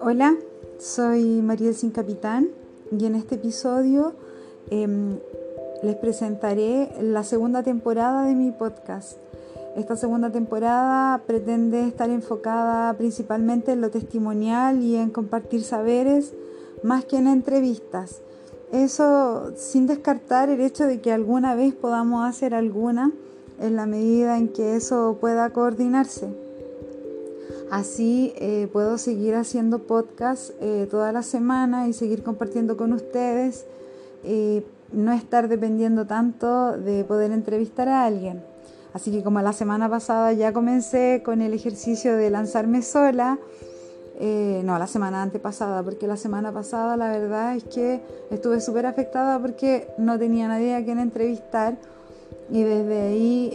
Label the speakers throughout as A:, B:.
A: Hola, soy María Sin Capitán y en este episodio em, les presentaré la segunda temporada de mi podcast. Esta segunda temporada pretende estar enfocada principalmente en lo testimonial y en compartir saberes más que en entrevistas. Eso sin descartar el hecho de que alguna vez podamos hacer alguna en la medida en que eso pueda coordinarse. Así eh, puedo seguir haciendo podcast eh, toda la semana y seguir compartiendo con ustedes, y no estar dependiendo tanto de poder entrevistar a alguien. Así que como la semana pasada ya comencé con el ejercicio de lanzarme sola, eh, no, la semana antepasada, porque la semana pasada la verdad es que estuve súper afectada porque no tenía nadie a quien entrevistar y desde ahí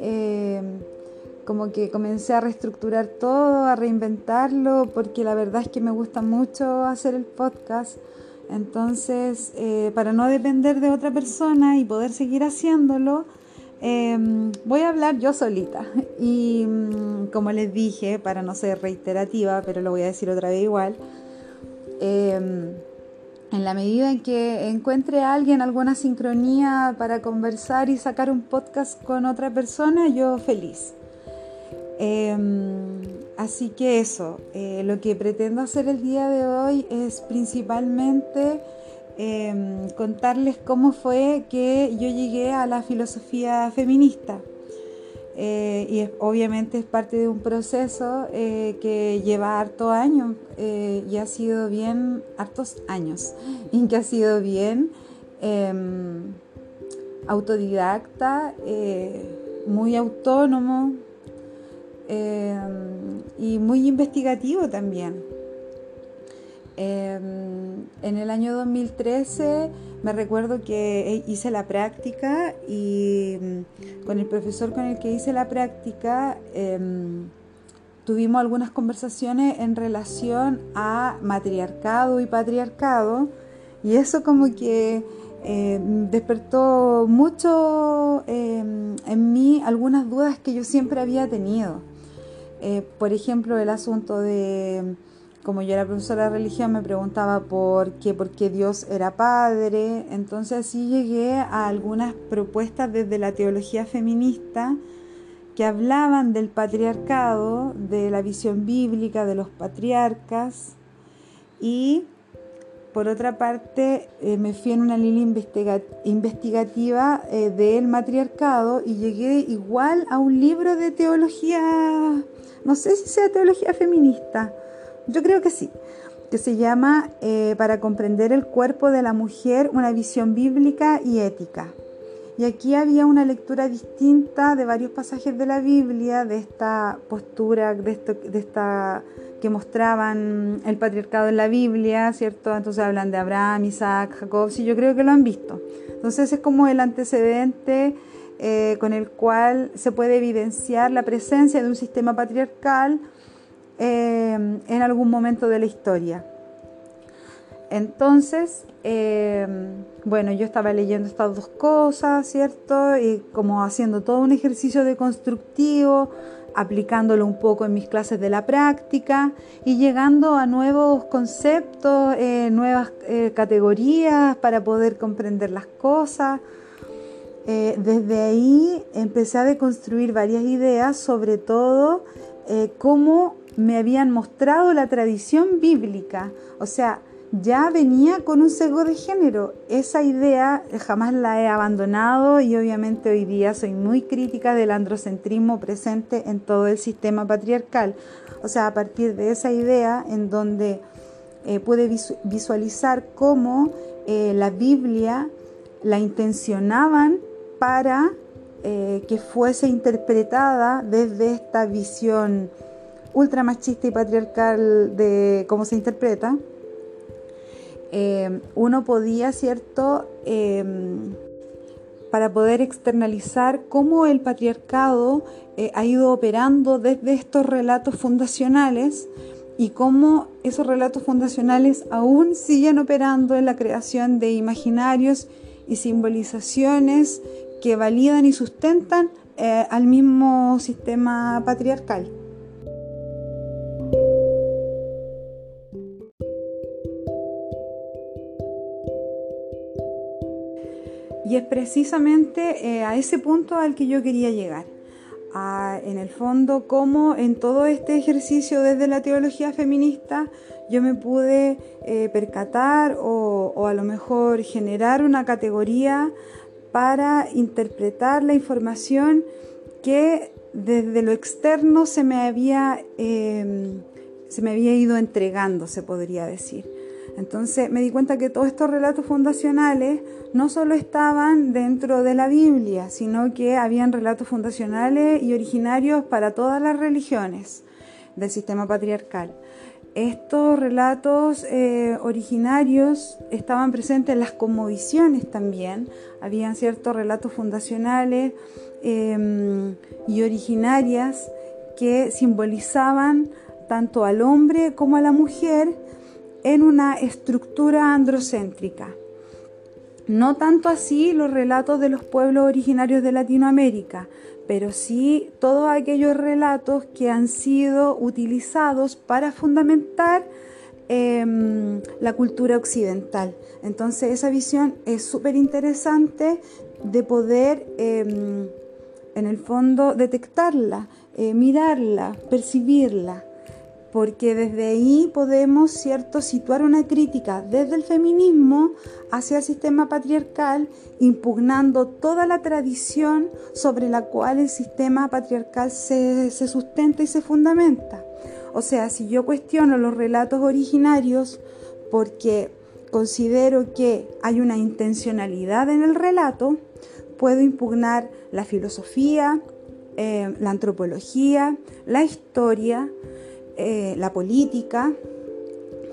A: como que comencé a reestructurar todo, a reinventarlo, porque la verdad es que me gusta mucho hacer el podcast. Entonces, eh, para no depender de otra persona y poder seguir haciéndolo, em, voy a hablar yo solita. Y mm, como les dije, para no ser reiterativa, pero lo voy a decir otra vez igual, em, en la medida en que encuentre a alguien alguna sincronía para conversar y sacar un podcast con otra persona, yo feliz. Em, así que eso, eh, lo que pretendo hacer el día de hoy es principalmente em, contarles cómo fue que yo llegué a la filosofía feminista. Eh, y obviamente es parte de un proceso eh, que lleva harto años y ha sido bien, hartos años, y que ha sido bien em, autodidacta, muy autónomo, Em, y muy investigativo también. Em, en el año 2013 me recuerdo que hice la práctica y mm, con el profesor con el que hice la práctica em, tuvimos algunas conversaciones en relación a matriarcado y patriarcado y eso como que despertó mucho en mí algunas dudas que yo siempre había tenido. Eh, por ejemplo, el asunto de, como yo era profesora de religión, me preguntaba por qué, por qué Dios era padre. Entonces así llegué a algunas propuestas desde la teología feminista que hablaban del patriarcado, de la visión bíblica de los patriarcas y por otra parte, eh, me fui en una línea investigativa eh, del matriarcado y llegué igual a un libro de teología no sé si sea teología feminista, yo creo que sí, que se llama eh, Para comprender el cuerpo de la mujer, una visión bíblica y ética. Y aquí había una lectura distinta de varios pasajes de la Biblia, de esta postura, de, esto, de esta que mostraban el patriarcado en la Biblia, ¿cierto? Entonces hablan de Abraham, Isaac, Jacob, sí, yo creo que lo han visto. Entonces es como el antecedente eh, con el cual se puede evidenciar la presencia de un sistema patriarcal eh, en algún momento de la historia. Entonces, eh, bueno, yo estaba leyendo estas dos cosas, ¿cierto? Y como haciendo todo un ejercicio de constructivo, aplicándolo un poco en mis clases de la práctica y llegando a nuevos conceptos, nuevas categorías para poder comprender las cosas. Eh, desde ahí empecé a deconstruir varias ideas, sobre todo eh, cómo me habían mostrado la tradición bíblica. O sea, ya venía con un sesgo de género. Esa idea jamás la he abandonado y obviamente hoy día soy muy crítica del androcentrismo presente en todo el sistema patriarcal. O sea, a partir de esa idea en donde eh, pude visualizar cómo la Biblia la intencionaban para eh, que fuese interpretada desde esta visión ultramachista y patriarcal de cómo se interpreta, eh, uno podía, ¿cierto?, em, para poder externalizar cómo el patriarcado eh, ha ido operando desde estos relatos fundacionales y cómo esos relatos fundacionales aún siguen operando en la creación de imaginarios y simbolizaciones que validan y sustentan eh, al mismo sistema patriarcal. Y es precisamente eh, a ese punto al que yo quería llegar. en el fondo, cómo en todo este ejercicio desde la teología feminista yo me pude eh, percatar o, a lo mejor generar una categoría para interpretar la información que desde lo externo se me había, em, se me había ido entregando, se podría decir. Entonces me di cuenta que todos estos relatos fundacionales no solo estaban dentro de la Biblia, sino que habían relatos fundacionales y originarios para todas las religiones del sistema patriarcal. Estos relatos eh, originarios estaban presentes en las cosmovisiones también, habían ciertos relatos fundacionales em, y originarias que simbolizaban tanto al hombre como a la mujer en una estructura androcéntrica. No tanto así los relatos de los pueblos originarios de Latinoamérica, pero sí todos aquellos relatos que han sido utilizados para fundamentar em, la cultura occidental. Entonces esa visión es súper interesante de poder em, en el fondo detectarla, eh, mirarla, percibirla porque desde ahí podemos cierto situar una crítica desde el feminismo hacia el sistema patriarcal impugnando toda la tradición sobre la cual el sistema patriarcal se, sustenta y se fundamenta. O sea si yo cuestiono los relatos originarios porque considero que hay una intencionalidad en el relato puedo impugnar la filosofía eh, la antropología la historia eh, la política,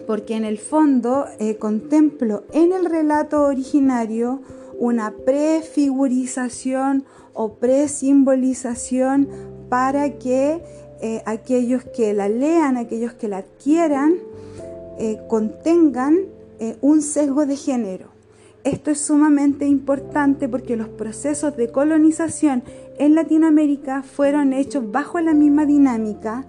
A: porque en el fondo eh, contemplo en el relato originario una prefigurización o presimbolización para que eh, aquellos que la lean, aquellos que la adquieran, contengan un sesgo de género. Esto es sumamente importante porque los procesos de colonización en Latinoamérica fueron hechos bajo la misma dinámica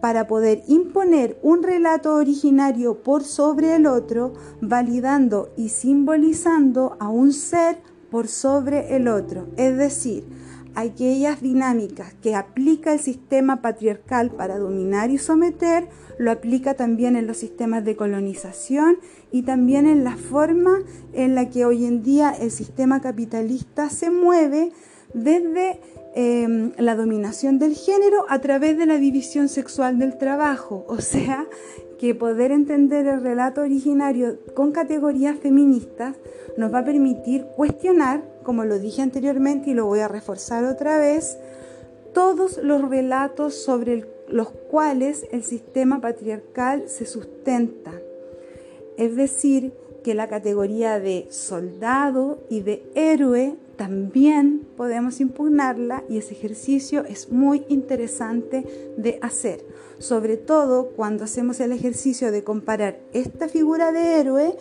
A: para poder imponer un relato originario por sobre el otro, validando y simbolizando a un ser por sobre el otro. Es decir, aquellas dinámicas que aplica el sistema patriarcal para dominar y someter, lo aplica también en los sistemas de colonización y también en la forma en la que hoy en día el sistema capitalista se mueve desde Em, la dominación del género a través de la división sexual del trabajo, o sea, que poder entender el relato originario con categorías feministas nos va a permitir cuestionar, como lo dije anteriormente y lo voy a reforzar otra vez, todos los relatos sobre los cuales el sistema patriarcal se sustenta. Es decir, que la categoría de soldado y de héroe también podemos impugnarla y ese ejercicio es muy interesante de hacer, sobre todo cuando hacemos el ejercicio de comparar esta figura de héroe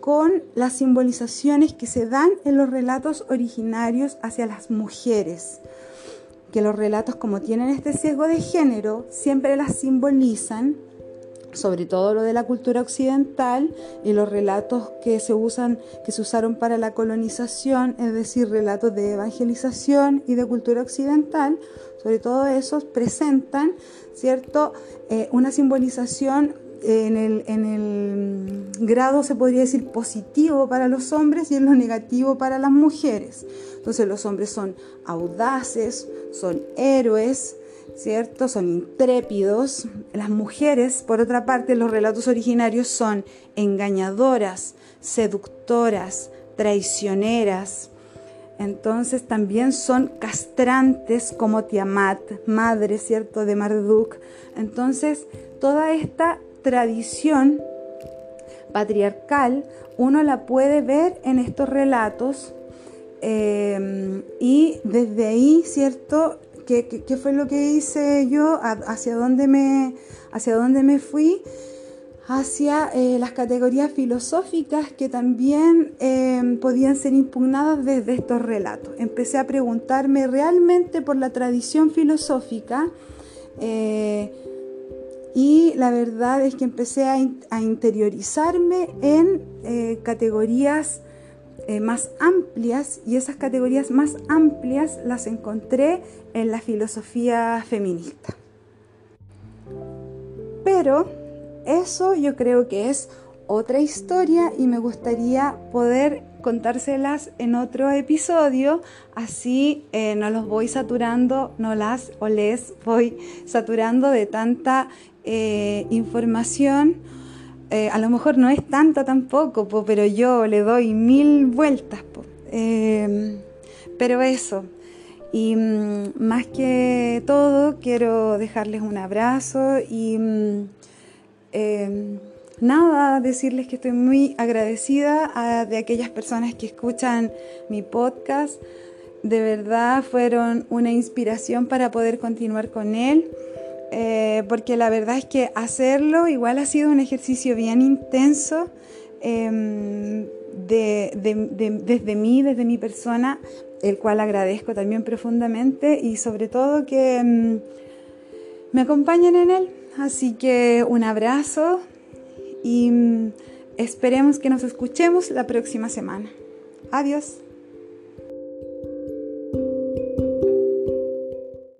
A: con las simbolizaciones que se dan en los relatos originarios hacia las mujeres, que los relatos como tienen este sesgo de género siempre las simbolizan sobre todo lo de la cultura occidental y los relatos que se usan, que se usaron para la colonización, es decir, relatos de evangelización y de cultura occidental, sobre todo esos presentan, ¿cierto?, eh, una simbolización en el, en el grado, se podría decir, positivo para los hombres y en lo negativo para las mujeres. Entonces los hombres son audaces, son héroes, ¿cierto? Son intrépidos. Las mujeres, por otra parte, los relatos originarios son engañadoras, seductoras, traicioneras. Entonces también son castrantes como Tiamat, madre, ¿cierto?, de Marduk. Entonces, toda esta tradición patriarcal uno la puede ver en estos relatos eh, y desde ahí, ¿cierto?, ¿Qué, fue lo que hice yo? ¿Hacia dónde me, hacia dónde me fui? hacia eh, las categorías filosóficas que también em, podían ser impugnadas desde estos relatos. Empecé a preguntarme realmente por la tradición filosófica eh, y la verdad es que empecé a, a interiorizarme en eh, categorías eh, más amplias y esas categorías más amplias las encontré en la filosofía feminista. Pero eso yo creo que es otra historia y me gustaría poder contárselas en otro episodio, así eh, no los voy saturando, no las o les voy saturando de tanta eh, información. Eh, a lo mejor no es tanta tampoco, pero yo le doy mil vueltas. Em, pero eso, y mm, más que todo, quiero dejarles un abrazo y mm, em, nada, decirles que estoy muy agradecida de aquellas personas que escuchan mi podcast. De verdad fueron una inspiración para poder continuar con él. Eh, porque la verdad es que hacerlo igual ha sido un ejercicio bien intenso em, desde mí, desde mi persona, el cual agradezco también profundamente y sobre todo que em, me acompañen en él. Así que un abrazo, y mm, esperemos que nos escuchemos la próxima semana. Adiós.